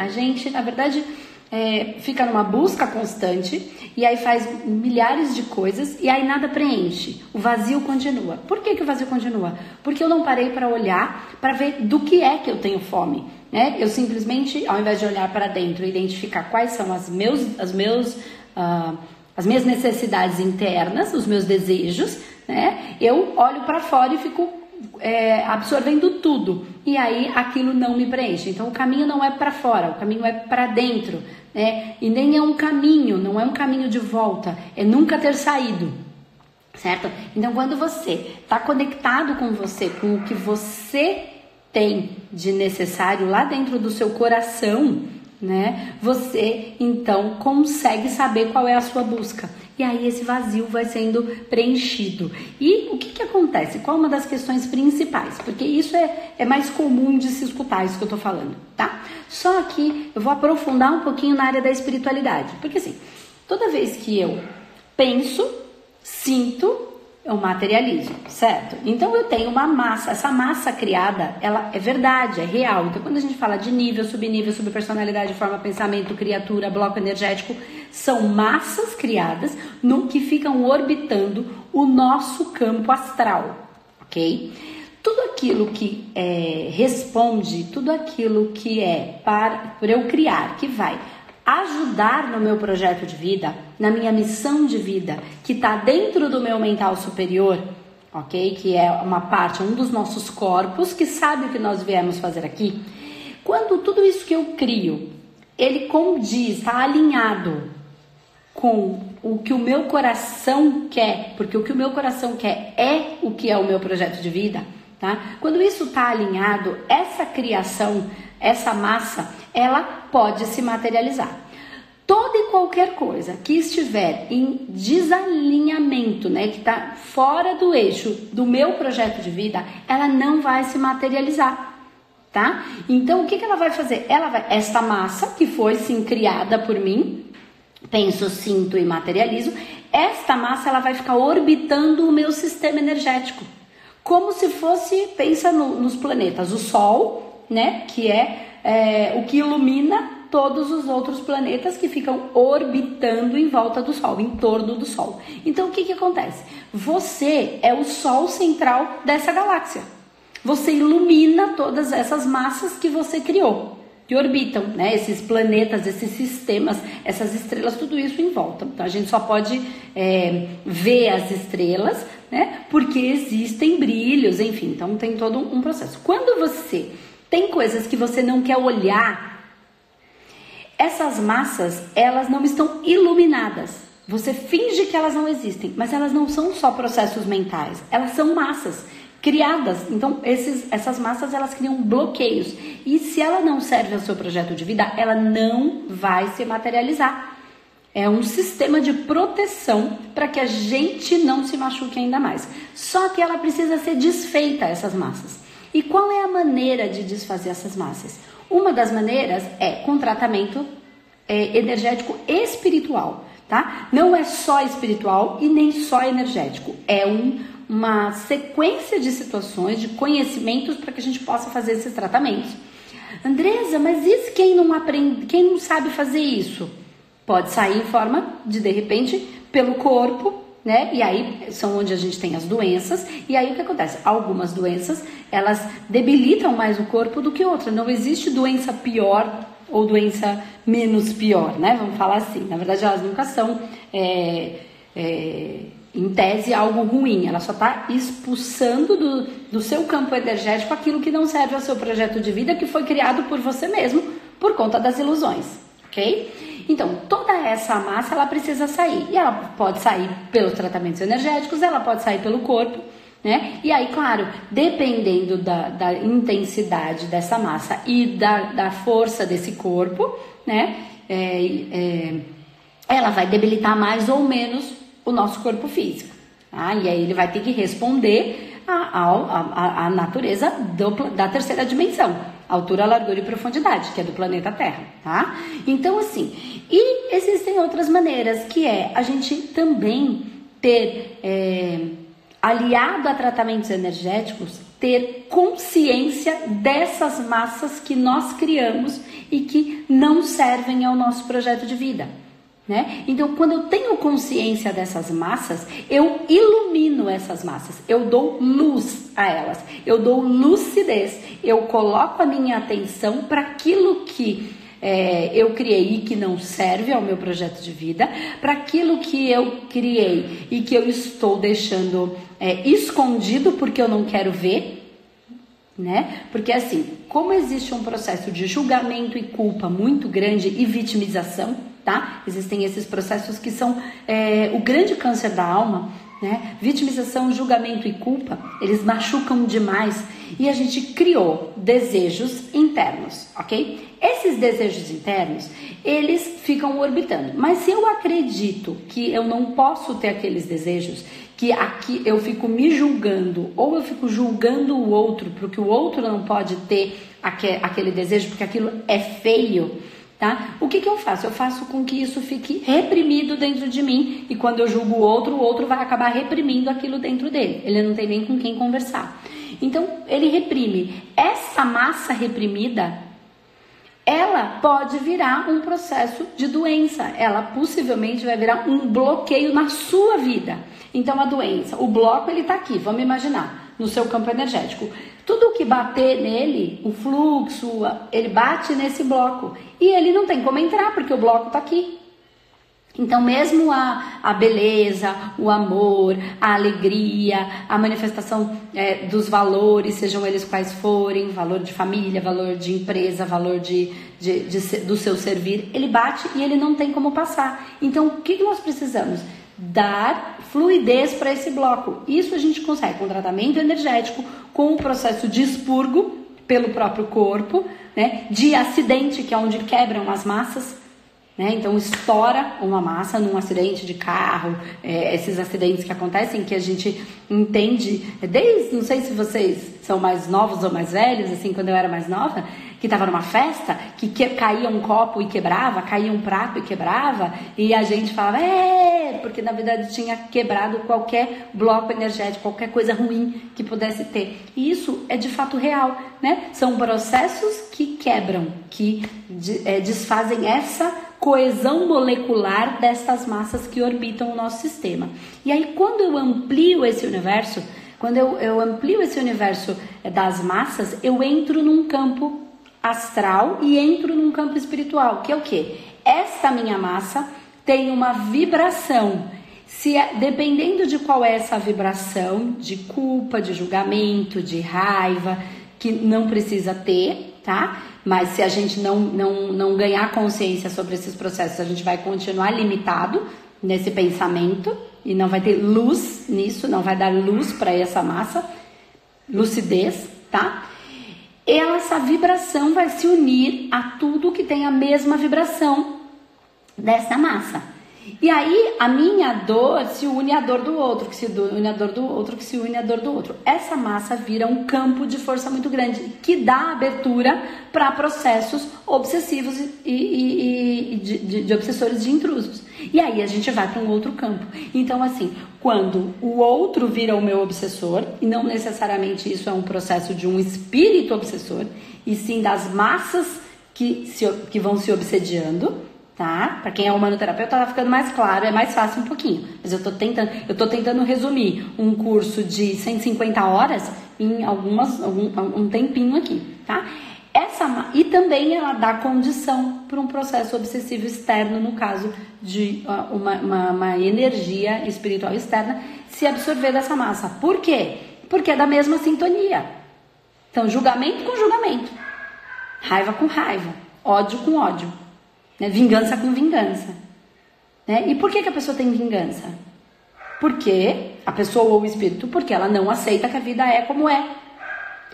A gente, na verdade, é, fica numa busca constante e aí faz milhares de coisas e aí nada preenche. O vazio continua. Por que, que o vazio continua? Porque eu não parei para olhar para ver do que é que eu tenho fome. Né? Eu simplesmente, ao invés de olhar para dentro e identificar quais são as, meus, as, meus, uh, as minhas necessidades internas, os meus desejos, né? eu olho para fora e fico é, absorvendo tudo e aí aquilo não me preenche. Então o caminho não é para fora, o caminho é para dentro, né? E nem é um caminho, não é um caminho de volta, é nunca ter saído, certo? Então quando você está conectado com você, com o que você tem de necessário lá dentro do seu coração, né? Você então consegue saber qual é a sua busca. E aí esse vazio vai sendo preenchido. E o que, que acontece? Qual é uma das questões principais? Porque isso é, é mais comum de se escutar, isso que eu tô falando, tá? Só que eu vou aprofundar um pouquinho na área da espiritualidade. Porque assim, toda vez que eu penso, sinto, eu materializo, certo? Então eu tenho uma massa, essa massa criada, ela é verdade, é real. Então quando a gente fala de nível, subnível, subpersonalidade, forma, pensamento, criatura, bloco energético, são massas criadas no que ficam orbitando o nosso campo astral, ok? Tudo aquilo que é, responde, tudo aquilo que é para, para eu criar, que vai ajudar no meu projeto de vida, na minha missão de vida, que está dentro do meu mental superior, ok? Que é uma parte, um dos nossos corpos que sabe o que nós viemos fazer aqui. Quando tudo isso que eu crio, ele condiz, está alinhado com o que o meu coração quer, porque o que o meu coração quer é o que é o meu projeto de vida, tá? Quando isso está alinhado, essa criação, essa massa, ela pode se materializar. Toda e qualquer coisa que estiver em desalinhamento, né, que está fora do eixo do meu projeto de vida, ela não vai se materializar, tá? Então o que, que ela vai fazer? Ela vai, esta massa que foi sim criada por mim, penso, sinto e materializo, esta massa ela vai ficar orbitando o meu sistema energético, como se fosse, pensa no, nos planetas, o Sol, né, que é é, o que ilumina todos os outros planetas que ficam orbitando em volta do Sol, em torno do Sol. Então o que, que acontece? Você é o Sol central dessa galáxia. Você ilumina todas essas massas que você criou, que orbitam, né? Esses planetas, esses sistemas, essas estrelas, tudo isso em volta. Então a gente só pode é, ver as estrelas, né? Porque existem brilhos, enfim. Então tem todo um processo. Quando você tem coisas que você não quer olhar. Essas massas, elas não estão iluminadas. Você finge que elas não existem, mas elas não são só processos mentais, elas são massas criadas. Então, esses, essas massas elas criam bloqueios. E se ela não serve ao seu projeto de vida, ela não vai se materializar. É um sistema de proteção para que a gente não se machuque ainda mais. Só que ela precisa ser desfeita, essas massas. E qual é a maneira de desfazer essas massas? Uma das maneiras é com tratamento é, energético espiritual, tá? Não é só espiritual e nem só energético, é um, uma sequência de situações, de conhecimentos para que a gente possa fazer esses tratamentos. Andresa, mas e quem não aprende, quem não sabe fazer isso? Pode sair em forma de de repente pelo corpo né? E aí são onde a gente tem as doenças. E aí o que acontece? Algumas doenças elas debilitam mais o corpo do que outras. Não existe doença pior ou doença menos pior, né? Vamos falar assim. Na verdade, elas nunca são, é, é, em tese, algo ruim. Ela só está expulsando do, do seu campo energético aquilo que não serve ao seu projeto de vida que foi criado por você mesmo por conta das ilusões, ok? Então, toda essa massa ela precisa sair. E ela pode sair pelos tratamentos energéticos, ela pode sair pelo corpo, né? E aí, claro, dependendo da, da intensidade dessa massa e da, da força desse corpo, né? É, é, ela vai debilitar mais ou menos o nosso corpo físico. Tá? E aí ele vai ter que responder à natureza do, da terceira dimensão altura, largura e profundidade, que é do planeta Terra, tá? Então, assim, e existem outras maneiras, que é a gente também ter é, aliado a tratamentos energéticos ter consciência dessas massas que nós criamos e que não servem ao nosso projeto de vida. Né? Então, quando eu tenho consciência dessas massas, eu ilumino essas massas, eu dou luz a elas, eu dou lucidez, eu coloco a minha atenção para aquilo que é, eu criei e que não serve ao meu projeto de vida, para aquilo que eu criei e que eu estou deixando é, escondido porque eu não quero ver. Né? Porque assim, como existe um processo de julgamento e culpa muito grande e vitimização, tá? Existem esses processos que são é, o grande câncer da alma, né? Vitimização, julgamento e culpa, eles machucam demais e a gente criou desejos internos, ok? Esses desejos internos, eles ficam orbitando. Mas se eu acredito que eu não posso ter aqueles desejos, que aqui eu fico me julgando ou eu fico julgando o outro porque o outro não pode ter aquele desejo porque aquilo é feio, Tá? O que, que eu faço? Eu faço com que isso fique reprimido dentro de mim e quando eu julgo o outro, o outro vai acabar reprimindo aquilo dentro dele. Ele não tem nem com quem conversar. Então, ele reprime. Essa massa reprimida, ela pode virar um processo de doença. Ela possivelmente vai virar um bloqueio na sua vida. Então, a doença, o bloco, ele está aqui. Vamos imaginar no seu campo energético. Tudo que bater nele, o fluxo, ele bate nesse bloco. E ele não tem como entrar, porque o bloco está aqui. Então, mesmo a, a beleza, o amor, a alegria, a manifestação é, dos valores, sejam eles quais forem, valor de família, valor de empresa, valor de, de, de do seu servir, ele bate e ele não tem como passar. Então, o que, que nós precisamos? Dar fluidez para esse bloco. Isso a gente consegue com tratamento energético, com o processo de expurgo pelo próprio corpo, né? de acidente, que é onde quebram as massas. Né? Então estoura uma massa num acidente de carro, é, esses acidentes que acontecem que a gente entende desde, não sei se vocês são mais novos ou mais velhos, assim, quando eu era mais nova, que estava numa festa, que, que, caía um copo e quebrava, caía um prato e quebrava, e a gente falava, é, porque na verdade tinha quebrado qualquer bloco energético, qualquer coisa ruim que pudesse ter. E isso é de fato real, né? São processos que quebram, que é, desfazem essa coesão molecular destas massas que orbitam o nosso sistema. E aí, quando eu amplio esse universo, quando eu, eu amplio esse universo eh, das massas, eu entro num campo astral e entro num campo espiritual, que é o que? Esta minha massa tem uma vibração. Se é, dependendo de qual é essa vibração, de culpa, de julgamento, de raiva, que não precisa ter, tá? Mas se a gente não, não, não ganhar consciência sobre esses processos, a gente vai continuar limitado nesse pensamento e não vai ter luz nisso, não vai dar luz para essa massa, lucidez, tá? Essa vibração vai se unir a tudo que tem a mesma vibração dessa massa. E aí a minha dor se une à dor do outro, que se une à dor do outro, que se une à dor do outro. Essa massa vira um campo de força muito grande, que dá abertura para processos obsessivos e, e, e de, de, de, obsessores de intrusos. E aí a gente vai para um outro campo. Então, assim, quando o outro vira o meu obsessor, e não necessariamente isso é um processo de um espírito obsessor, e sim das massas que, se, que vão se obsediando tá? Para quem é humanoterapeuta tá ficando mais claro, é mais fácil um pouquinho. Mas eu tô tentando, eu tô tentando resumir um curso de 150 horas em algumas algum, um tempinho aqui, tá? Essa e também ela dá condição para um processo obsessivo externo, no caso de uma, uma, uma energia espiritual externa se absorver dessa massa. Por quê? Porque é da mesma sintonia. Então, julgamento com julgamento, raiva com raiva, ódio com ódio. Né? Vingança com vingança. Né? E por que, que a pessoa tem vingança? Porque a pessoa ou o espírito, porque ela não aceita que a vida é como é.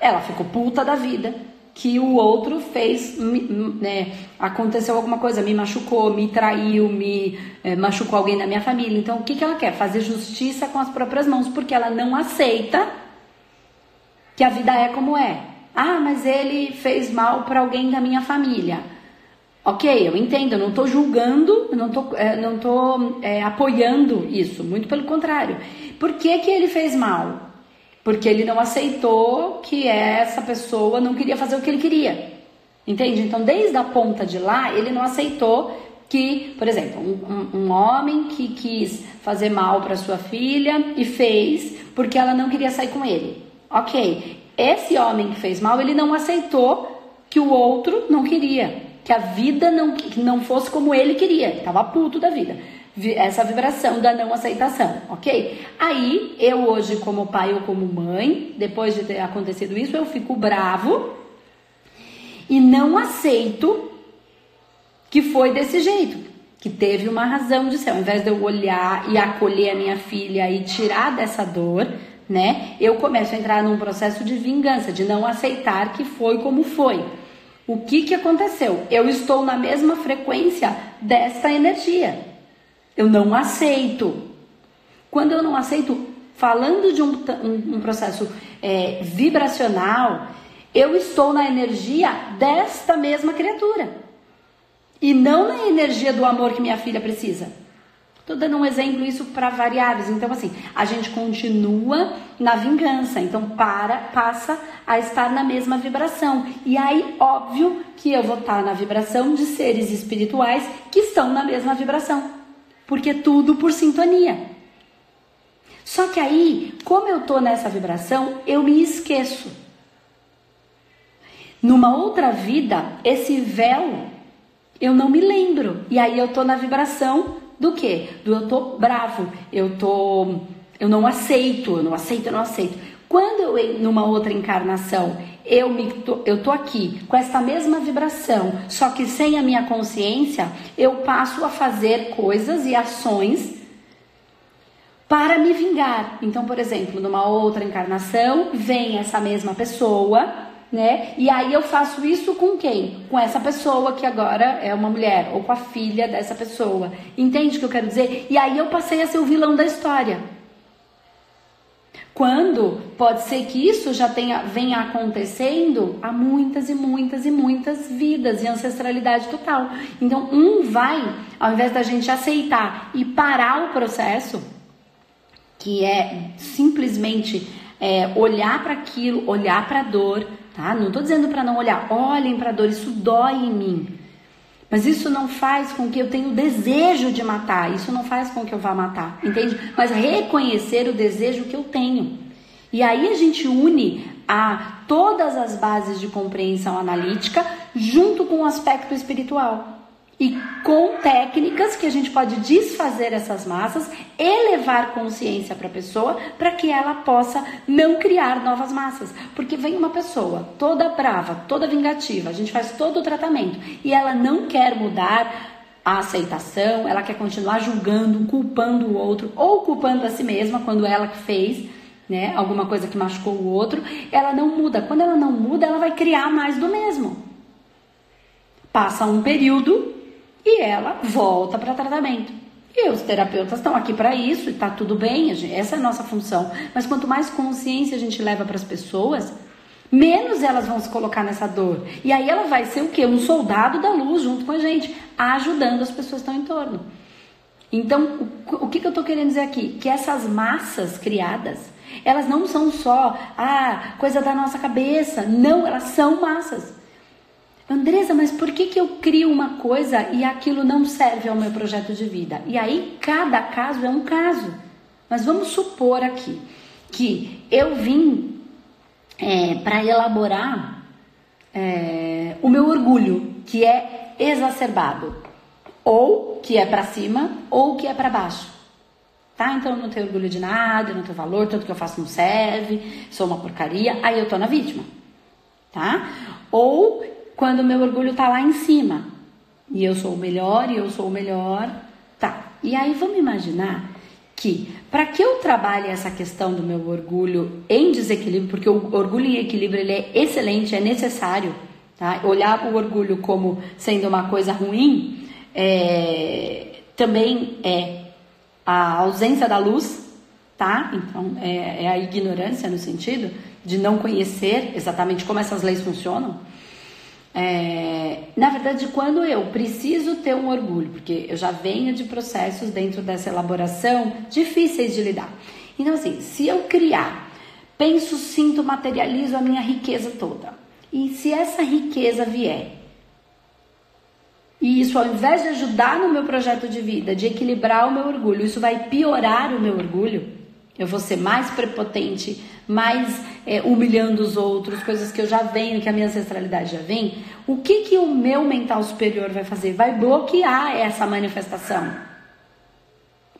Ela ficou puta da vida que o outro fez, né, aconteceu alguma coisa, me machucou, me traiu, me é, machucou alguém da minha família. Então, o que, que ela quer? Fazer justiça com as próprias mãos, porque ela não aceita que a vida é como é. Ah, mas ele fez mal para alguém da minha família. Ok, eu entendo, eu não estou julgando, eu não estou é, não é, apoiando isso, muito pelo contrário. Por que, que ele fez mal? porque ele não aceitou que essa pessoa não queria fazer o que ele queria. Entende? Então, desde a ponta de lá, ele não aceitou que, por exemplo, um, um, um homem que quis fazer mal para sua filha e fez porque ela não queria sair com ele. Ok, esse homem que fez mal, ele não aceitou que o outro não queria, que a vida não, que não fosse como ele queria, ele estava puto da vida. Essa vibração da não aceitação, ok? Aí, eu hoje, como pai ou como mãe, depois de ter acontecido isso, eu fico bravo e não aceito que foi desse jeito, que teve uma razão de ser. Ao invés de eu olhar e acolher a minha filha e tirar dessa dor, né? Eu começo a entrar num processo de vingança, de não aceitar que foi como foi. O que que aconteceu? Eu estou na mesma frequência dessa energia. Eu não aceito. Quando eu não aceito, falando de um, um, um processo é, vibracional, eu estou na energia desta mesma criatura e não na energia do amor que minha filha precisa. Estou dando um exemplo isso para variáveis. Então, assim, a gente continua na vingança. Então, para, passa a estar na mesma vibração. E aí, óbvio que eu vou estar na vibração de seres espirituais que estão na mesma vibração. Porque tudo por sintonia. Só que aí, como eu estou nessa vibração, eu me esqueço. Numa outra vida, esse véu eu não me lembro. E aí eu tô na vibração do quê? Do eu tô bravo, eu tô eu não aceito, eu não aceito, eu não aceito. Quando eu numa outra encarnação, eu me tô, eu tô aqui com essa mesma vibração, só que sem a minha consciência, eu passo a fazer coisas e ações para me vingar. Então, por exemplo, numa outra encarnação, vem essa mesma pessoa né? E aí eu faço isso com quem? Com essa pessoa que agora é uma mulher, ou com a filha dessa pessoa. Entende o que eu quero dizer? E aí eu passei a ser o vilão da história. Quando pode ser que isso já tenha, venha acontecendo há muitas e muitas e muitas vidas e ancestralidade total. Então, um vai, ao invés da gente aceitar e parar o processo, que é simplesmente é, olhar para aquilo, olhar para a dor, tá? Não estou dizendo para não olhar, olhem para a dor, isso dói em mim. Mas isso não faz com que eu tenha o desejo de matar, isso não faz com que eu vá matar, entende? Mas reconhecer o desejo que eu tenho. E aí a gente une a todas as bases de compreensão analítica junto com o aspecto espiritual e com técnicas que a gente pode desfazer essas massas, elevar consciência para a pessoa para que ela possa não criar novas massas. Porque vem uma pessoa toda brava, toda vingativa, a gente faz todo o tratamento e ela não quer mudar a aceitação, ela quer continuar julgando, culpando o outro ou culpando a si mesma quando ela que fez. Né, alguma coisa que machucou o outro, ela não muda. Quando ela não muda, ela vai criar mais do mesmo. Passa um período, e ela volta para tratamento. E os terapeutas estão aqui para isso, está tudo bem, essa é a nossa função. Mas quanto mais consciência a gente leva para as pessoas, menos elas vão se colocar nessa dor. E aí ela vai ser o quê? Um soldado da luz junto com a gente, ajudando as pessoas que estão em torno. Então, o, que, que eu estou querendo dizer aqui? Que essas massas criadas, elas não são só ah, coisa da nossa cabeça. Não, elas são massas. Andresa, mas por que, que eu crio uma coisa e aquilo não serve ao meu projeto de vida? E aí, cada caso é um caso. Mas vamos supor aqui que eu vim é, para elaborar é, o meu orgulho, que é exacerbado, ou que é para cima, ou que é para baixo. Tá? Então eu não tenho orgulho de nada, não tenho valor, tudo que eu faço não serve, sou uma porcaria, aí eu tô na vítima. Tá? Ou quando o meu orgulho tá lá em cima. E eu sou o melhor, e eu sou o melhor. Tá. E aí vamos imaginar que para que eu trabalhe essa questão do meu orgulho em desequilíbrio, porque o orgulho em equilíbrio ele é excelente, é necessário, tá? Olhar o orgulho como sendo uma coisa ruim é, também é a ausência da luz, tá? Então é, é a ignorância no sentido de não conhecer exatamente como essas leis funcionam. É, na verdade, quando eu preciso ter um orgulho, porque eu já venho de processos dentro dessa elaboração difíceis de lidar. Então, assim, se eu criar Penso, sinto, materializo a minha riqueza toda. E se essa riqueza vier, e isso ao invés de ajudar no meu projeto de vida, de equilibrar o meu orgulho, isso vai piorar o meu orgulho, eu vou ser mais prepotente, mais é, humilhando os outros, coisas que eu já venho, que a minha ancestralidade já vem. O que que o meu mental superior vai fazer? Vai bloquear essa manifestação.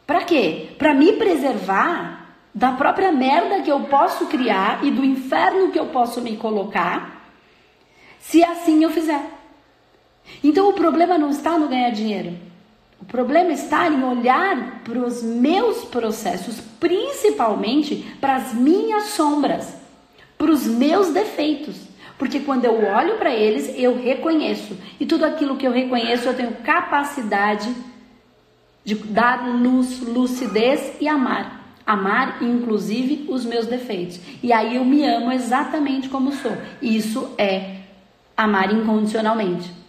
Para quê? Para me preservar da própria merda que eu posso criar e do inferno que eu posso me colocar, se assim eu fizer. Então o problema não está no ganhar dinheiro. O problema está em olhar para os meus processos, principalmente para as minhas sombras, para os meus defeitos. Porque quando eu olho para eles, eu reconheço. E tudo aquilo que eu reconheço, eu tenho capacidade de dar luz, lucidez e amar. Amar, inclusive, os meus defeitos. E aí eu me amo exatamente como sou. Isso é amar incondicionalmente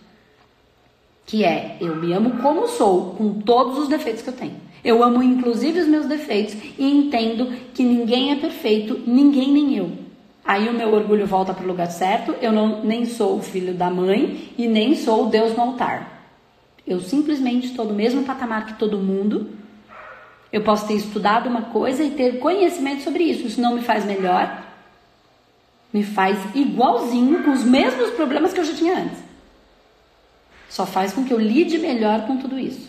que é eu me amo como sou, com todos os defeitos que eu tenho. Eu amo inclusive os meus defeitos e entendo que ninguém é perfeito, ninguém nem eu. Aí o meu orgulho volta para o lugar certo, eu não, nem sou o filho da mãe e nem sou o Deus no altar. Eu simplesmente estou no mesmo patamar que todo mundo. Eu posso ter estudado uma coisa e ter conhecimento sobre isso. Isso não me faz melhor, me faz igualzinho com os mesmos problemas que eu já tinha antes. Só faz com que eu lide melhor com tudo isso.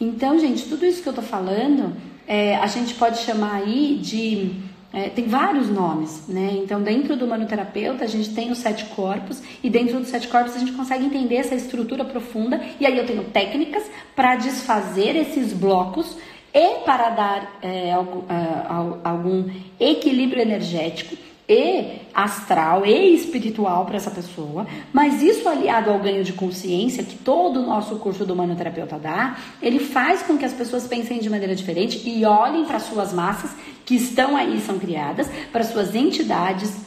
Então, gente, tudo isso que eu tô falando, é, a gente pode chamar aí de. É, tem vários nomes, né? Então, dentro do manoterapeuta, a gente tem os sete corpos, e dentro dos sete corpos a gente consegue entender essa estrutura profunda, e aí eu tenho técnicas para desfazer esses blocos e para dar é, algum, é, algum equilíbrio energético e astral e espiritual para essa pessoa, mas isso aliado ao ganho de consciência que todo o nosso curso do manoterapeuta dá, ele faz com que as pessoas pensem de maneira diferente e olhem para suas massas que estão aí, são criadas, para suas entidades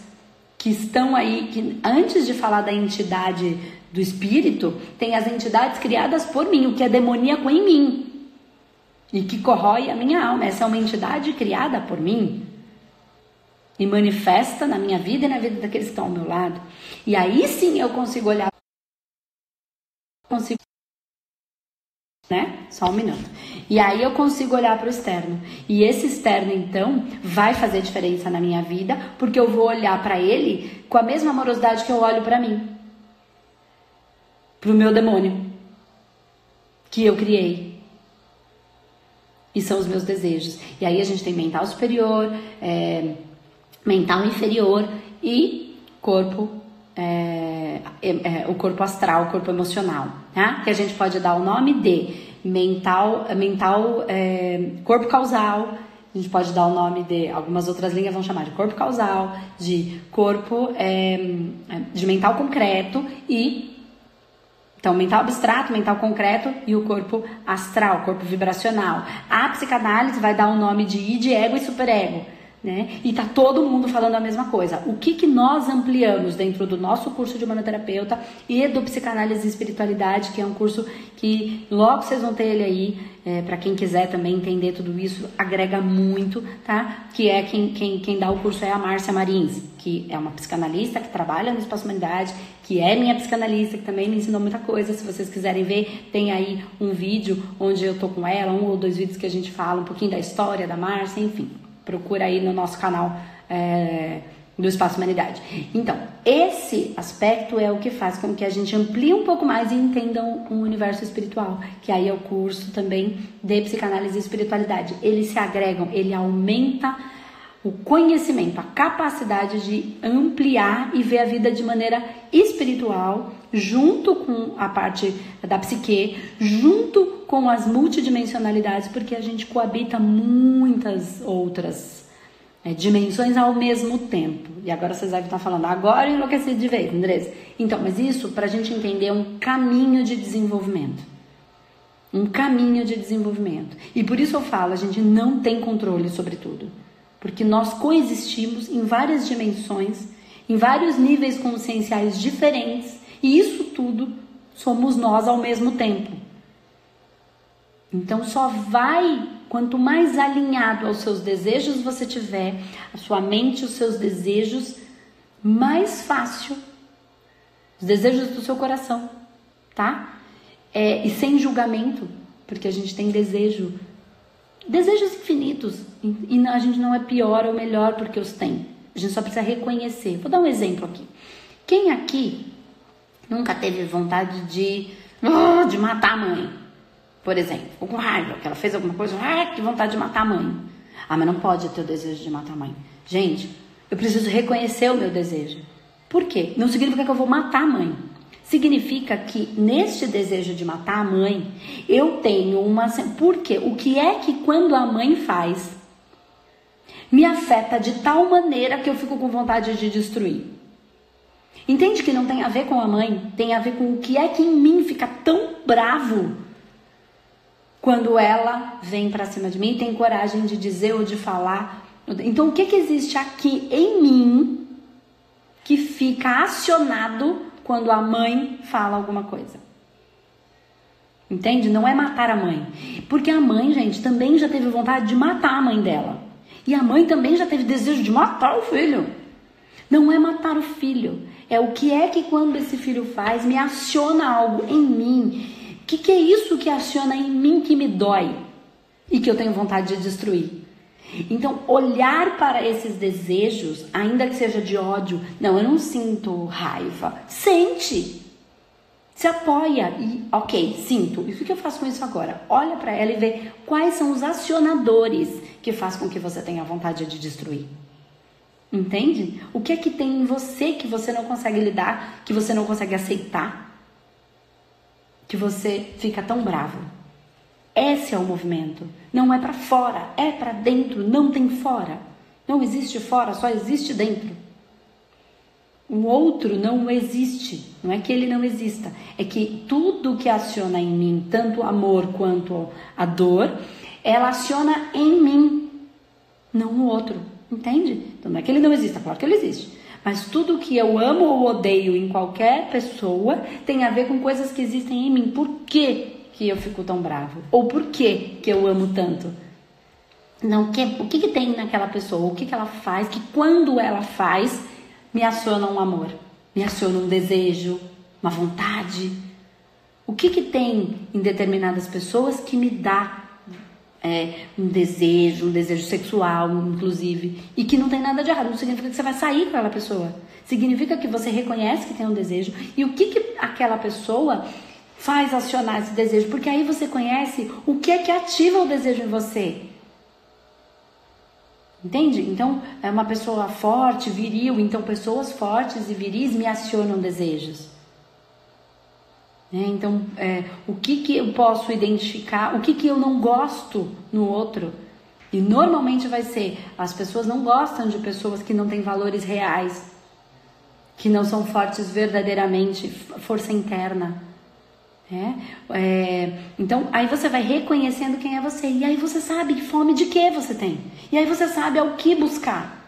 que estão aí, que antes de falar da entidade do espírito, tem as entidades criadas por mim, o que é demoníaco em mim e que corrói a minha alma. Essa é uma entidade criada por mim e manifesta na minha vida e na vida daqueles que estão ao meu lado. E aí sim eu consigo olhar. Consigo. Né? Só um minuto. E aí eu consigo olhar para o externo. E esse externo, então, vai fazer diferença na minha vida, porque eu vou olhar para ele com a mesma amorosidade que eu olho para mim. Para o meu demônio. Que eu criei. E são os meus desejos. E aí a gente tem mental superior, é, mental inferior e corpo é, é, é, o corpo astral, o corpo emocional, tá? Que a gente pode dar o nome de mental, mental, é, corpo causal. A gente pode dar o nome de algumas outras linhas vão chamar de corpo causal, de corpo é, de mental concreto e então, mental abstrato, mental concreto e o corpo astral, corpo vibracional. A psicanálise vai dar o nome de id, ego e superego né? E tá todo mundo falando a mesma coisa. O que, que nós ampliamos dentro do nosso curso de manoterapeuta e do psicanálise e espiritualidade, que é um curso que logo vocês vão ter ele aí, é, para quem quiser também entender tudo isso, agrega muito, tá? Que é quem, quem, quem dá o curso é a Márcia Marins, que é uma psicanalista que trabalha no Espaço Humanidade, que é minha psicanalista, que também me ensinou muita coisa. Se vocês quiserem ver, tem aí um vídeo onde eu tô com ela, um ou dois vídeos que a gente fala um pouquinho da história da Márcia, enfim procura aí no nosso canal é, do Espaço Humanidade. Então, esse aspecto é o que faz com que a gente amplie um pouco mais e entenda um, um universo espiritual, que aí é o curso também de psicanálise e espiritualidade. Eles se agregam, ele aumenta o conhecimento, a capacidade de ampliar e ver a vida de maneira espiritual, junto com a parte da psique, junto com as multidimensionalidades, porque a gente coabita muitas outras é, dimensões ao mesmo tempo. E agora vocês devem estar falando, agora eu enlouqueci de vez, Andressa. Então, mas isso para a gente entender é um caminho de desenvolvimento. Um caminho de desenvolvimento. E por isso eu falo, a gente não tem controle sobre tudo. Porque nós coexistimos em várias dimensões, em vários níveis conscienciais diferentes, e isso tudo somos nós ao mesmo tempo. Então só vai Quanto mais alinhado aos seus desejos você tiver, a sua mente, os seus desejos, mais fácil os desejos do seu coração, tá? É, e sem julgamento, porque a gente tem desejo, desejos infinitos, e a gente não é pior ou melhor porque os tem. A gente só precisa reconhecer. Vou dar um exemplo aqui. Quem aqui nunca teve vontade de, oh, de matar a mãe? Por exemplo, ou com raiva, que ela fez alguma coisa, ah, que vontade de matar a mãe. Ah, mas não pode ter o desejo de matar a mãe. Gente, eu preciso reconhecer o meu desejo. Por quê? Não significa que eu vou matar a mãe. Significa que neste desejo de matar a mãe, eu tenho uma. Por quê? O que é que quando a mãe faz me afeta de tal maneira que eu fico com vontade de destruir? Entende que não tem a ver com a mãe, tem a ver com o que é que em mim fica tão bravo quando ela vem para cima de mim e tem coragem de dizer ou de falar. Então, o que, que existe aqui em mim que fica acionado quando a mãe fala alguma coisa. Entende? Não é matar a mãe. Porque a mãe, gente, também já teve vontade de matar a mãe dela. E a mãe também já teve desejo de matar o filho. Não é matar o filho. É o que é que quando esse filho faz me aciona algo em mim. O que, que é isso que aciona em mim que me dói e que eu tenho vontade de destruir? Então, olhar para esses desejos, ainda que seja de ódio, não, eu não sinto raiva. Sente. Se apoia e, ok, sinto. E o que eu faço com isso agora? Olha para ela e vê quais são os acionadores que faz com que você tenha vontade de destruir. Entende? O que é que tem em você que você não consegue lidar, que você não consegue aceitar, que você fica tão bravo? Esse é o movimento. Não é para fora, é para dentro, não tem fora. Não existe fora, só existe dentro. O outro não existe. Não é que ele não exista, é que tudo que aciona em mim, tanto o amor quanto a dor, ela aciona em mim, não no outro. Entende? Então não é que ele não exista, claro que ele existe. Mas tudo que eu amo ou odeio em qualquer pessoa tem a ver com coisas que existem em mim. Por quê? que eu fico tão bravo? Ou por que que eu amo tanto? Não, que, o que, que tem naquela pessoa? O que, que ela faz que quando ela faz me aciona um amor, me aciona um desejo, uma vontade? O que, que tem em determinadas pessoas que me dá é, um desejo, um desejo sexual, inclusive, e que não tem nada de errado? Não significa que você vai sair com aquela pessoa. Significa que você reconhece que tem um desejo e o que, que aquela pessoa faz acionar esse desejo, porque aí você conhece o que é que ativa o desejo em você. Entende? Então, é uma pessoa forte, viril, então pessoas fortes e viris me acionam desejos. É, então, é, o que, que eu posso identificar, o que, que eu não gosto no outro? E normalmente vai ser: as pessoas não gostam de pessoas que não têm valores reais, que não são fortes verdadeiramente, força interna. É, é, então, aí você vai reconhecendo quem é você. E aí você sabe fome de que você tem. E aí você sabe ao que buscar.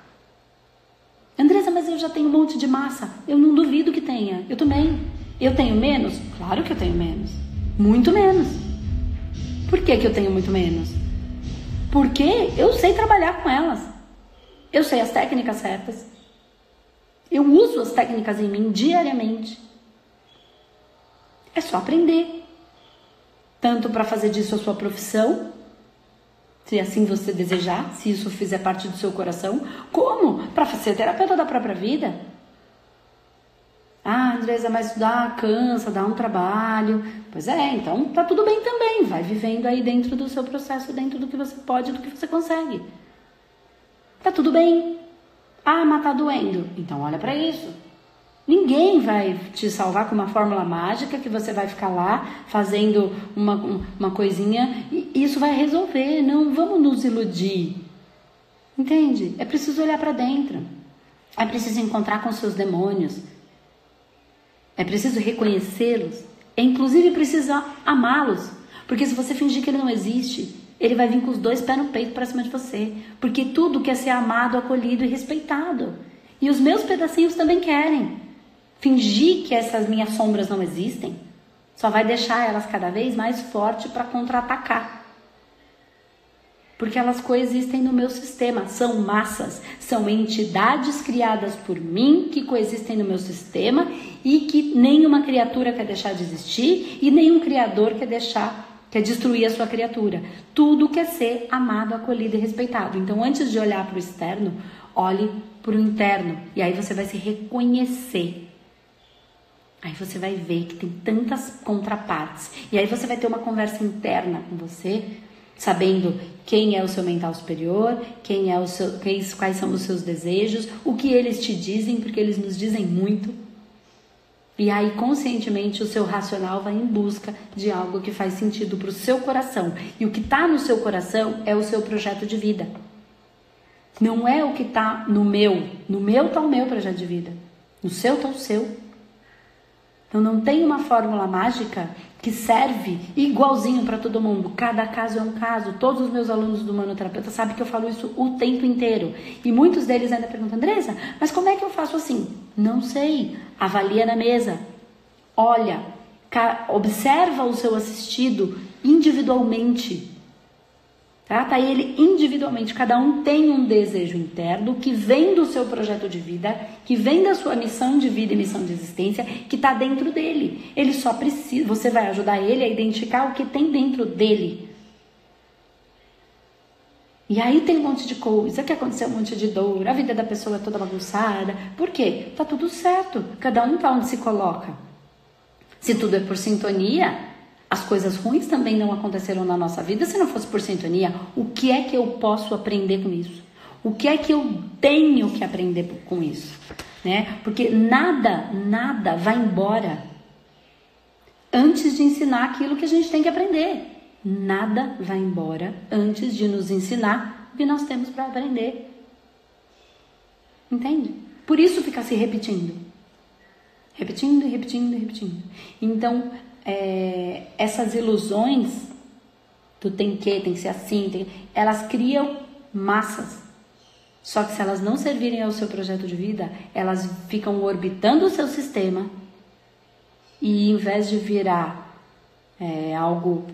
Andressa, mas eu já tenho um monte de massa. Eu não duvido que tenha. Eu também. Eu tenho menos? Claro que eu tenho menos. Muito menos. Por que, que eu tenho muito menos? Porque eu sei trabalhar com elas. Eu sei as técnicas certas. Eu uso as técnicas em mim diariamente. É só aprender. Tanto para fazer disso a sua profissão, se assim você desejar, se isso fizer parte do seu coração, como para ser terapeuta da própria vida. Ah, Andresa, mas dá, cansa, dá um trabalho. Pois é, então tá tudo bem também. Vai vivendo aí dentro do seu processo, dentro do que você pode, do que você consegue. Tá tudo bem. Ah, mas tá doendo. Então olha para isso. Ninguém vai te salvar com uma fórmula mágica que você vai ficar lá fazendo uma, uma coisinha e isso vai resolver. Não vamos nos iludir. Entende? É preciso olhar para dentro. É preciso encontrar com seus demônios. É preciso reconhecê-los. É inclusive preciso amá-los. Porque se você fingir que ele não existe, ele vai vir com os dois pés no peito para cima de você. Porque tudo quer ser amado, acolhido e respeitado. E os meus pedacinhos também querem. Fingir que essas minhas sombras não existem só vai deixar elas cada vez mais fortes para contra-atacar. porque elas coexistem no meu sistema. São massas, são entidades criadas por mim que coexistem no meu sistema e que nenhuma criatura quer deixar de existir e nenhum criador quer deixar, quer destruir a sua criatura. Tudo quer ser amado, acolhido e respeitado. Então, antes de olhar para o externo, olhe para o interno e aí você vai se reconhecer. Aí você vai ver que tem tantas contrapartes. E aí você vai ter uma conversa interna com você sabendo quem é o seu mental superior, quem é o seu, quem, quais são os seus desejos, o que eles te dizem, porque eles nos dizem muito. E aí, conscientemente, o seu racional vai em busca de algo que faz sentido para o seu coração. E o que está no seu coração é o seu projeto de vida. Não é o que está no meu. No meu está o meu projeto de vida. No seu está o seu. Então não tem uma fórmula mágica que serve igualzinho para todo mundo. Cada caso é um caso. Todos os meus alunos do manoterapeuta sabem que eu falo isso o tempo inteiro. E muitos deles ainda perguntam, Andresa, mas como é que eu faço assim? Não sei. Avalia na mesa. Olha, observa o seu assistido individualmente. Trata ele individualmente. Cada um tem um desejo interno que vem do seu projeto de vida, que vem da sua missão de vida e missão de existência, que está dentro dele. Ele só precisa. Você vai ajudar ele a identificar o que tem dentro dele. E aí tem um monte de coisa que aconteceu, um monte de dor, a vida da pessoa é toda bagunçada. Por quê? Tá tudo certo. Cada um tá onde se coloca. Se tudo é por sintonia, as coisas ruins também não aconteceram na nossa vida se não fosse por sintonia. O que é que eu posso aprender com isso? O que é que eu tenho que aprender com isso? Né? Porque nada, nada vai embora antes de ensinar aquilo que a gente tem que aprender. Nada vai embora antes de nos ensinar o que nós temos para aprender. Entende? Por isso fica se repetindo. Repetindo, repetindo, repetindo. Então, é, essas ilusões do tem que, tem que ser assim, tem, elas criam massas. Só que se elas não servirem ao seu projeto de vida, elas ficam orbitando o seu sistema e em vez de virar é, algo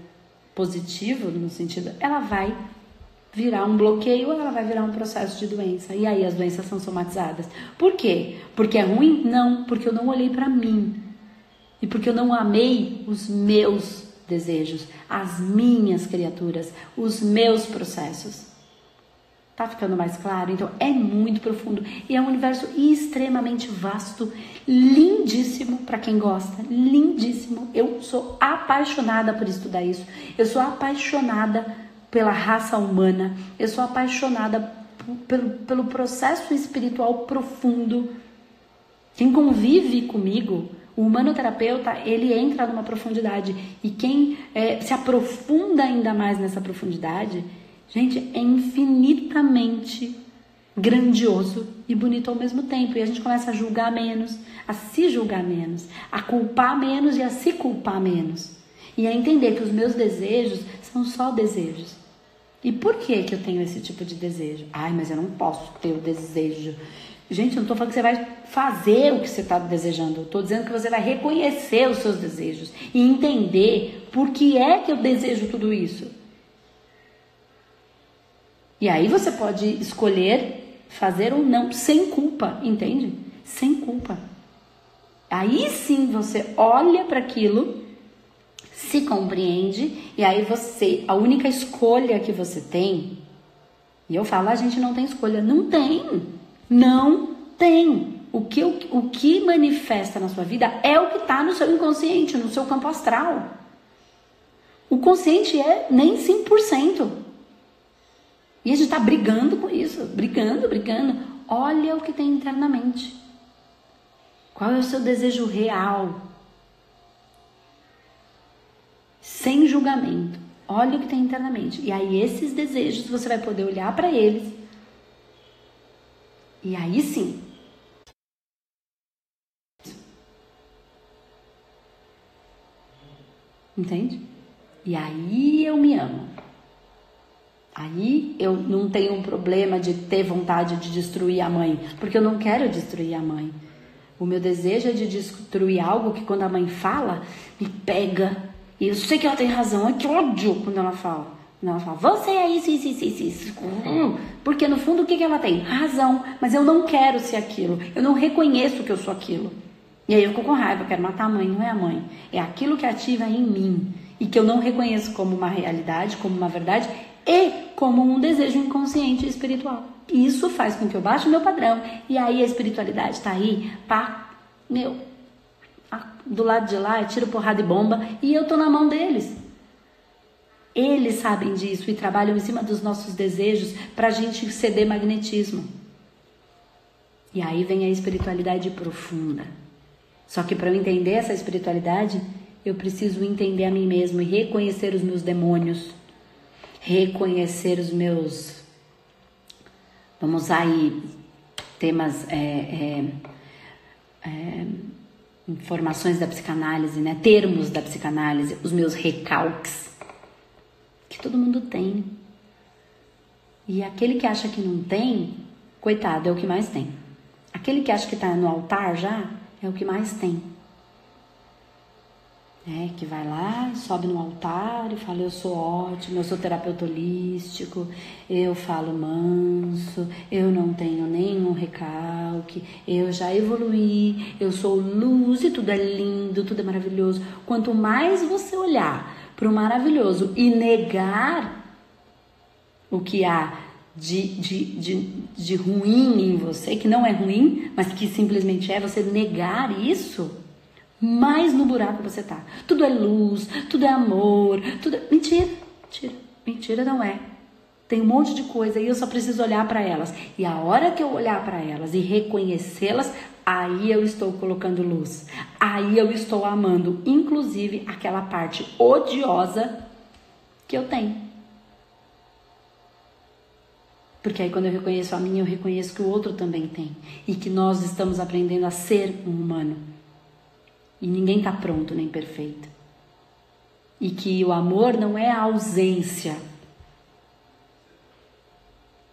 positivo no sentido, ela vai virar um bloqueio, ela vai virar um processo de doença. E aí as doenças são somatizadas. Por quê? Porque é ruim? Não, porque eu não olhei para mim e porque eu não amei os meus desejos, as minhas criaturas, os meus processos. Tá ficando mais claro? Então é muito profundo e é um universo extremamente vasto, lindíssimo para quem gosta, lindíssimo. Eu sou apaixonada por estudar isso. Eu sou apaixonada pela raça humana. Eu sou apaixonada pelo, pelo processo espiritual profundo. Quem convive comigo o humanoterapeuta, ele entra numa profundidade e quem é, se aprofunda ainda mais nessa profundidade, gente, é infinitamente grandioso e bonito ao mesmo tempo. E a gente começa a julgar menos, a se julgar menos, a culpar menos e a se culpar menos. E a entender que os meus desejos são só desejos. E por que que eu tenho esse tipo de desejo? Ai, mas eu não posso ter o desejo Gente, eu não estou falando que você vai fazer o que você está desejando. Eu estou dizendo que você vai reconhecer os seus desejos e entender por que é que eu desejo tudo isso. E aí você pode escolher fazer ou não sem culpa, entende? Sem culpa. Aí sim você olha para aquilo, se compreende e aí você, a única escolha que você tem, e eu falo, a gente não tem escolha, não tem. Não tem. O que, o que manifesta na sua vida é o que está no seu inconsciente, no seu campo astral. O consciente é nem 5%. E a gente está brigando com isso, brigando, brigando. Olha o que tem internamente. Qual é o seu desejo real? Sem julgamento. Olha o que tem internamente. E aí, esses desejos, você vai poder olhar para eles e aí sim. Entende? E aí eu me amo. Aí eu não tenho um problema de ter vontade de destruir a mãe, porque eu não quero destruir a mãe. O meu desejo é de destruir algo que quando a mãe fala, me pega. E eu sei que ela tem razão, é que ódio quando ela fala. Não, ela fala, você é isso, isso, isso, isso, isso. Porque no fundo o que, que ela tem? Razão, mas eu não quero ser aquilo. Eu não reconheço que eu sou aquilo. E aí eu fico com raiva, eu quero matar a mãe, não é a mãe. É aquilo que ativa em mim e que eu não reconheço como uma realidade, como uma verdade e como um desejo inconsciente e espiritual. Isso faz com que eu baixe o meu padrão. E aí a espiritualidade está aí para, meu, do lado de lá, tiro porrada e bomba e eu tô na mão deles. Eles sabem disso e trabalham em cima dos nossos desejos para a gente ceder magnetismo. E aí vem a espiritualidade profunda. Só que para eu entender essa espiritualidade, eu preciso entender a mim mesmo e reconhecer os meus demônios, reconhecer os meus. Vamos usar aí temas, é, é, é, informações da psicanálise, né? termos da psicanálise, os meus recalques, que todo mundo tem. E aquele que acha que não tem, coitado, é o que mais tem. Aquele que acha que está no altar já, é o que mais tem. É, que vai lá, sobe no altar e fala: Eu sou ótimo, eu sou terapeuta holístico, eu falo manso, eu não tenho nenhum recalque, eu já evoluí, eu sou luz e tudo é lindo, tudo é maravilhoso. Quanto mais você olhar para o maravilhoso e negar o que há de, de, de, de ruim em você, que não é ruim, mas que simplesmente é, você negar isso, mais no buraco você tá. Tudo é luz, tudo é amor, tudo é... Mentira, mentira, mentira não é. Tem um monte de coisa e eu só preciso olhar para elas. E a hora que eu olhar para elas e reconhecê-las, aí eu estou colocando luz. Aí eu estou amando, inclusive aquela parte odiosa que eu tenho. Porque aí quando eu reconheço a mim, eu reconheço que o outro também tem. E que nós estamos aprendendo a ser um humano. E ninguém está pronto nem perfeito. E que o amor não é a ausência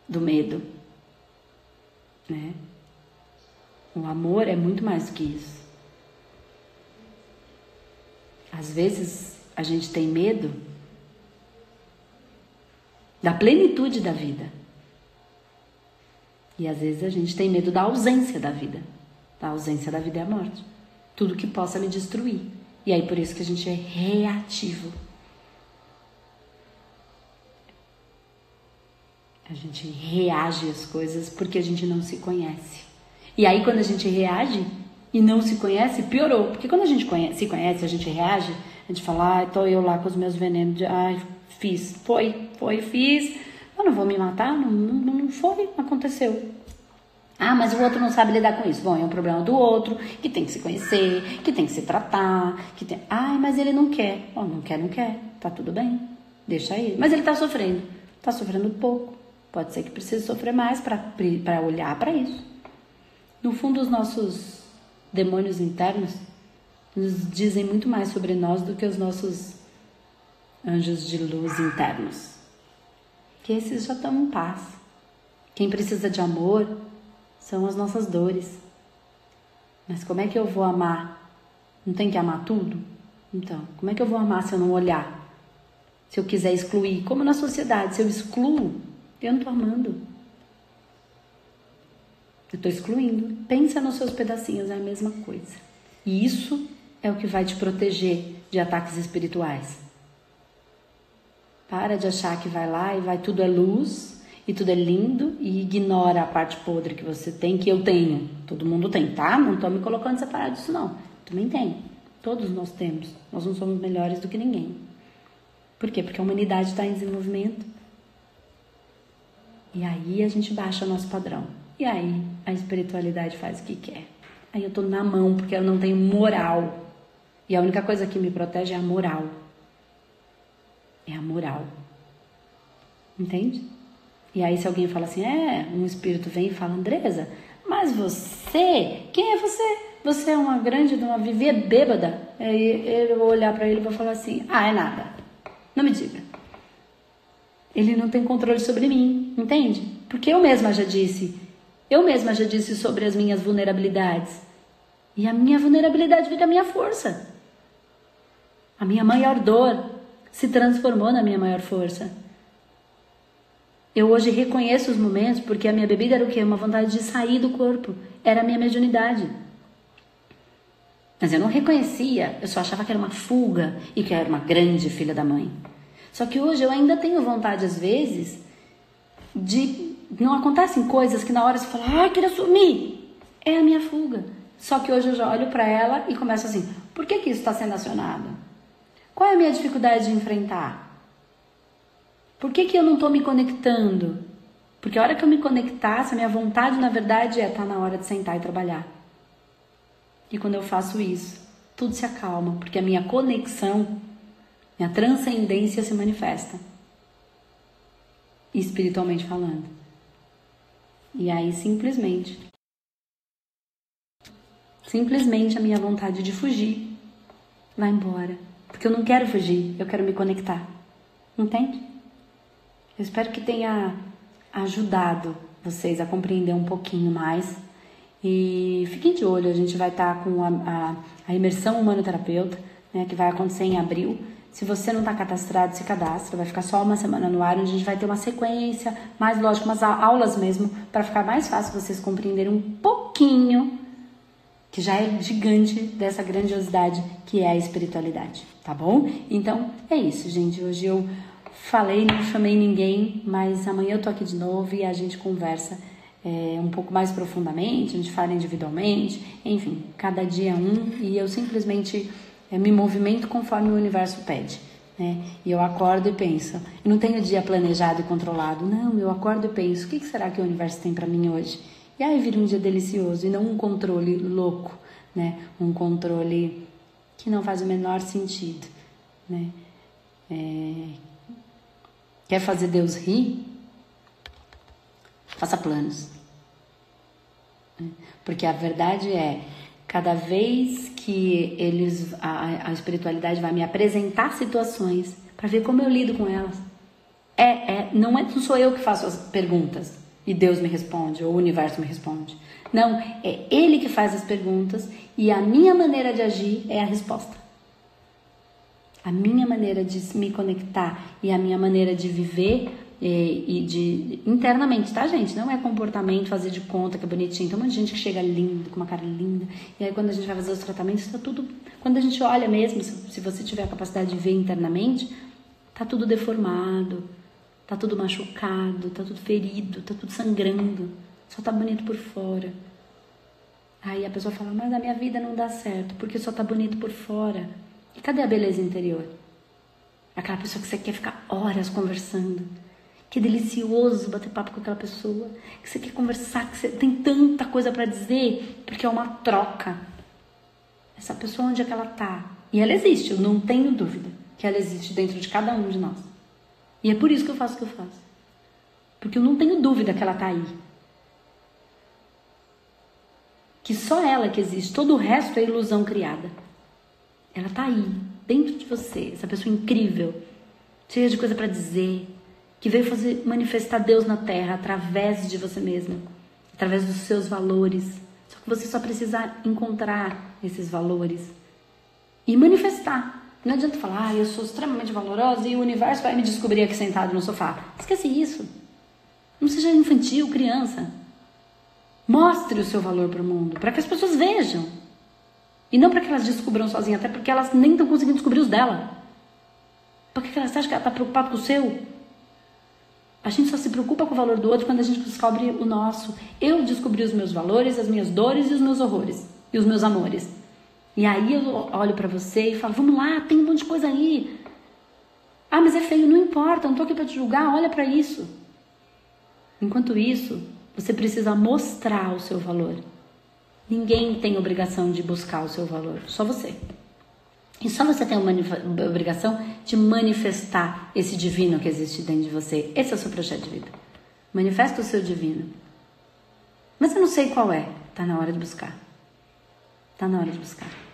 do medo. Né? O amor é muito mais do que isso. Às vezes a gente tem medo da plenitude da vida. E às vezes a gente tem medo da ausência da vida. A ausência da vida é a morte. Tudo que possa me destruir. E aí por isso que a gente é reativo. A gente reage às coisas porque a gente não se conhece. E aí quando a gente reage e não se conhece, piorou. Porque quando a gente conhece, se conhece, a gente reage, a gente fala, ah, tô eu lá com os meus venenos, de, ai, fiz, foi, foi, fiz eu não vou me matar, não, não, não foi, aconteceu. Ah, mas o outro não sabe lidar com isso. Bom, é um problema do outro, que tem que se conhecer, que tem que se tratar, que tem. Ai, mas ele não quer. Oh, não quer, não quer. Tá tudo bem. Deixa ele. Mas ele tá sofrendo. Tá sofrendo pouco. Pode ser que precise sofrer mais para olhar para isso. No fundo, os nossos demônios internos nos dizem muito mais sobre nós do que os nossos anjos de luz internos que esses já estão em paz. Quem precisa de amor são as nossas dores. Mas como é que eu vou amar? Não tem que amar tudo? Então, como é que eu vou amar se eu não olhar? Se eu quiser excluir, como na sociedade, se eu excluo, eu não estou amando. Eu estou excluindo. Pensa nos seus pedacinhos, é a mesma coisa. E isso é o que vai te proteger de ataques espirituais. Para de achar que vai lá e vai tudo é luz e tudo é lindo e ignora a parte podre que você tem, que eu tenho. Todo mundo tem, tá? Não estou me colocando separado disso, não. Também tem. Todos nós temos. Nós não somos melhores do que ninguém. Por quê? Porque a humanidade está em desenvolvimento. E aí a gente baixa nosso padrão. E aí a espiritualidade faz o que quer. Aí eu tô na mão porque eu não tenho moral. E a única coisa que me protege é a moral é a moral. Entende? E aí, se alguém fala assim, é, um espírito vem e fala, Andresa, mas você, quem é você? Você é uma grande, uma vivia bêbada. Aí eu vou olhar para ele e vou falar assim, ah, é nada. Não me diga. Ele não tem controle sobre mim, entende? Porque eu mesma já disse, eu mesma já disse sobre as minhas vulnerabilidades. E a minha vulnerabilidade vira a minha força. A minha maior dor se transformou na minha maior força. Eu hoje reconheço os momentos porque a minha bebida era o quê? Uma vontade de sair do corpo. Era a minha mediunidade. Mas eu não reconhecia, eu só achava que era uma fuga e que eu era uma grande filha da mãe. Só que hoje eu ainda tenho vontade, às vezes, de. Não acontecem coisas que na hora você fala, ai, ah, queria sumir. É a minha fuga. Só que hoje eu já olho para ela e começo assim: por que, que isso está sendo acionado? Qual é a minha dificuldade de enfrentar? Por que, que eu não estou me conectando? Porque a hora que eu me conectasse, a minha vontade, na verdade, é estar tá na hora de sentar e trabalhar. E quando eu faço isso, tudo se acalma, porque a minha conexão, minha transcendência se manifesta. Espiritualmente falando. E aí simplesmente simplesmente a minha vontade de fugir vai embora. Porque eu não quero fugir, eu quero me conectar. Entende? Eu espero que tenha ajudado vocês a compreender um pouquinho mais. E fiquem de olho, a gente vai estar com a, a, a imersão humanoterapeuta, né, que vai acontecer em abril. Se você não está cadastrado, se cadastra, vai ficar só uma semana no ar, onde a gente vai ter uma sequência, mais lógico, umas aulas mesmo, para ficar mais fácil vocês compreenderem um pouquinho que já é gigante dessa grandiosidade que é a espiritualidade, tá bom? Então é isso, gente. Hoje eu falei, não chamei ninguém, mas amanhã eu tô aqui de novo e a gente conversa é, um pouco mais profundamente, a gente fala individualmente, enfim, cada dia um e eu simplesmente é, me movimento conforme o universo pede. Né? E eu acordo e penso, eu não tenho dia planejado e controlado, não, eu acordo e penso, o que será que o universo tem para mim hoje? E aí vira um dia delicioso e não um controle louco, né? Um controle que não faz o menor sentido, né? É... Quer fazer Deus rir? Faça planos. Porque a verdade é, cada vez que eles a, a espiritualidade vai me apresentar situações para ver como eu lido com elas. É, é, não, é, não sou eu que faço as perguntas e Deus me responde, ou o universo me responde. Não, é Ele que faz as perguntas e a minha maneira de agir é a resposta. A minha maneira de me conectar e a minha maneira de viver e, e de internamente, tá, gente? Não é comportamento, fazer de conta que é bonitinho. Tem um monte de gente que chega lindo, com uma cara linda, e aí quando a gente vai fazer os tratamentos, tá tudo. Quando a gente olha mesmo, se, se você tiver a capacidade de ver internamente, tá tudo deformado Tá tudo machucado, tá tudo ferido, tá tudo sangrando. Só tá bonito por fora. Aí a pessoa fala, mas a minha vida não dá certo, porque só tá bonito por fora. E cadê a beleza interior? Aquela pessoa que você quer ficar horas conversando. Que delicioso bater papo com aquela pessoa. Que você quer conversar, que você tem tanta coisa para dizer, porque é uma troca. Essa pessoa, onde é que ela tá? E ela existe, eu não tenho dúvida que ela existe dentro de cada um de nós. E é por isso que eu faço o que eu faço. Porque eu não tenho dúvida que ela está aí. Que só ela que existe, todo o resto é ilusão criada. Ela está aí, dentro de você, essa pessoa incrível, cheia de coisa para dizer, que veio fazer manifestar Deus na terra através de você mesma, através dos seus valores. Só que você só precisa encontrar esses valores e manifestar. Não adianta falar, ah, eu sou extremamente valorosa e o universo vai me descobrir aqui sentado no sofá. Esquece isso. Não seja infantil, criança. Mostre o seu valor para o mundo, para que as pessoas vejam. E não para que elas descubram sozinhas, até porque elas nem estão conseguindo descobrir os dela. Por que elas acham que ela está preocupada com o seu? A gente só se preocupa com o valor do outro quando a gente descobre o nosso. Eu descobri os meus valores, as minhas dores e os meus horrores. E os meus amores. E aí eu olho para você e falo: vamos lá, tem um monte de coisa aí. Ah, mas é feio, não importa, não tô aqui para te julgar, olha para isso. Enquanto isso, você precisa mostrar o seu valor. Ninguém tem obrigação de buscar o seu valor, só você. E só você tem uma obrigação de manifestar esse divino que existe dentro de você. Esse é o seu projeto de vida. Manifesta o seu divino. Mas eu não sei qual é. Tá na hora de buscar. Tá na hora de buscar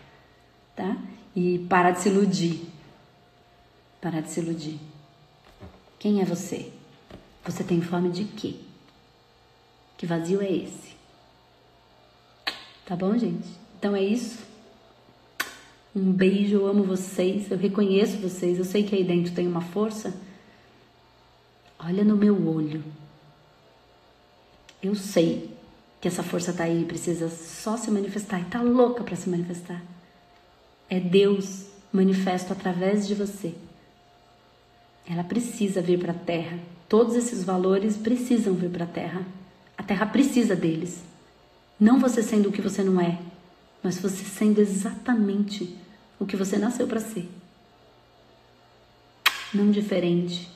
tá? E parar de se iludir. Parar de se iludir. Quem é você? Você tem fome de quê? Que vazio é esse? Tá bom, gente? Então é isso. Um beijo, eu amo vocês, eu reconheço vocês, eu sei que aí dentro tem uma força. Olha no meu olho. Eu sei que essa força tá aí, precisa só se manifestar e tá louca para se manifestar. É Deus manifesto através de você. Ela precisa vir para a Terra. Todos esses valores precisam vir para a Terra. A Terra precisa deles. Não você sendo o que você não é, mas você sendo exatamente o que você nasceu para ser. Não diferente.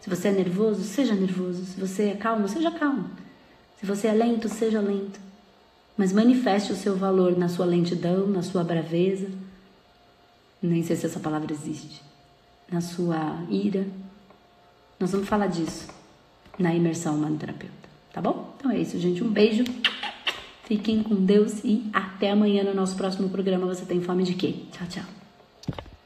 Se você é nervoso, seja nervoso. Se você é calmo, seja calmo. Se você é lento, seja lento. Mas manifeste o seu valor na sua lentidão, na sua braveza. Nem sei se essa palavra existe. Na sua ira. Nós vamos falar disso na imersão humanoterapeuta. Tá bom? Então é isso, gente. Um beijo. Fiquem com Deus e até amanhã no nosso próximo programa. Você tem fome de quê? Tchau, tchau.